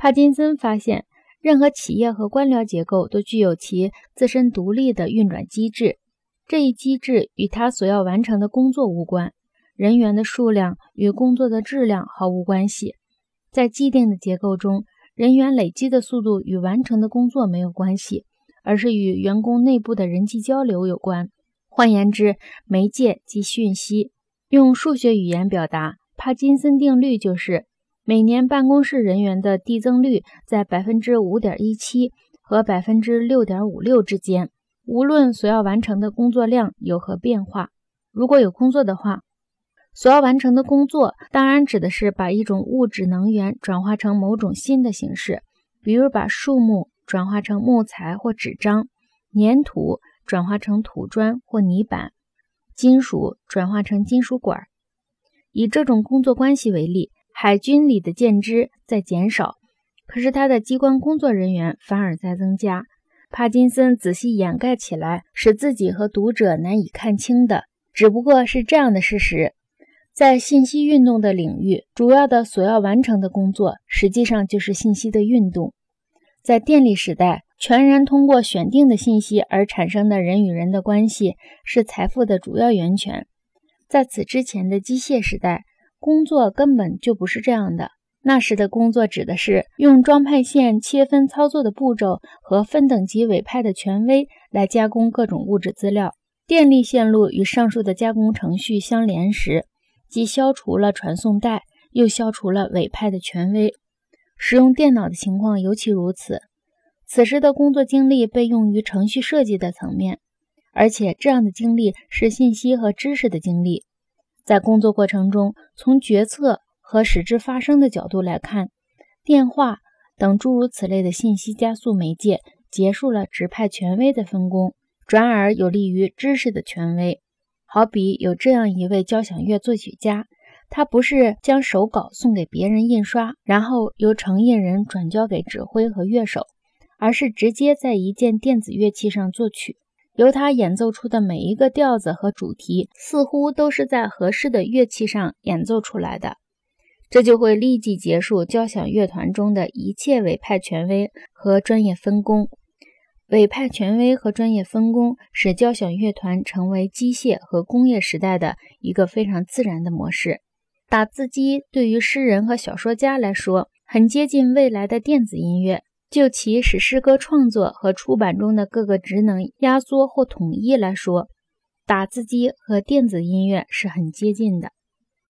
帕金森发现，任何企业和官僚结构都具有其自身独立的运转机制，这一机制与他所要完成的工作无关，人员的数量与工作的质量毫无关系。在既定的结构中，人员累积的速度与完成的工作没有关系，而是与员工内部的人际交流有关。换言之，媒介即讯息。用数学语言表达，帕金森定律就是：每年办公室人员的递增率在百分之五点一七和百分之六点五六之间，无论所要完成的工作量有何变化。如果有工作的话。所要完成的工作，当然指的是把一种物质能源转化成某种新的形式，比如把树木转化成木材或纸张，粘土转化成土砖或泥板，金属转化成金属管。以这种工作关系为例，海军里的舰只在减少，可是他的机关工作人员反而在增加。帕金森仔细掩盖起来，使自己和读者难以看清的，只不过是这样的事实。在信息运动的领域，主要的所要完成的工作，实际上就是信息的运动。在电力时代，全然通过选定的信息而产生的人与人的关系，是财富的主要源泉。在此之前的机械时代，工作根本就不是这样的。那时的工作指的是用装配线切分操作的步骤和分等级委派的权威来加工各种物质资料。电力线路与上述的加工程序相连时，既消除了传送带，又消除了委派的权威。使用电脑的情况尤其如此。此时的工作精力被用于程序设计的层面，而且这样的精力是信息和知识的精力。在工作过程中，从决策和使之发生的角度来看，电话等诸如此类的信息加速媒介结束了指派权威的分工，转而有利于知识的权威。好比有这样一位交响乐作曲家，他不是将手稿送给别人印刷，然后由承印人转交给指挥和乐手，而是直接在一件电子乐器上作曲，由他演奏出的每一个调子和主题，似乎都是在合适的乐器上演奏出来的。这就会立即结束交响乐团中的一切委派权威和专业分工。委派权威和专业分工使交响乐团成为机械和工业时代的一个非常自然的模式。打字机对于诗人和小说家来说，很接近未来的电子音乐。就其使诗歌创作和出版中的各个职能压缩或统一来说，打字机和电子音乐是很接近的。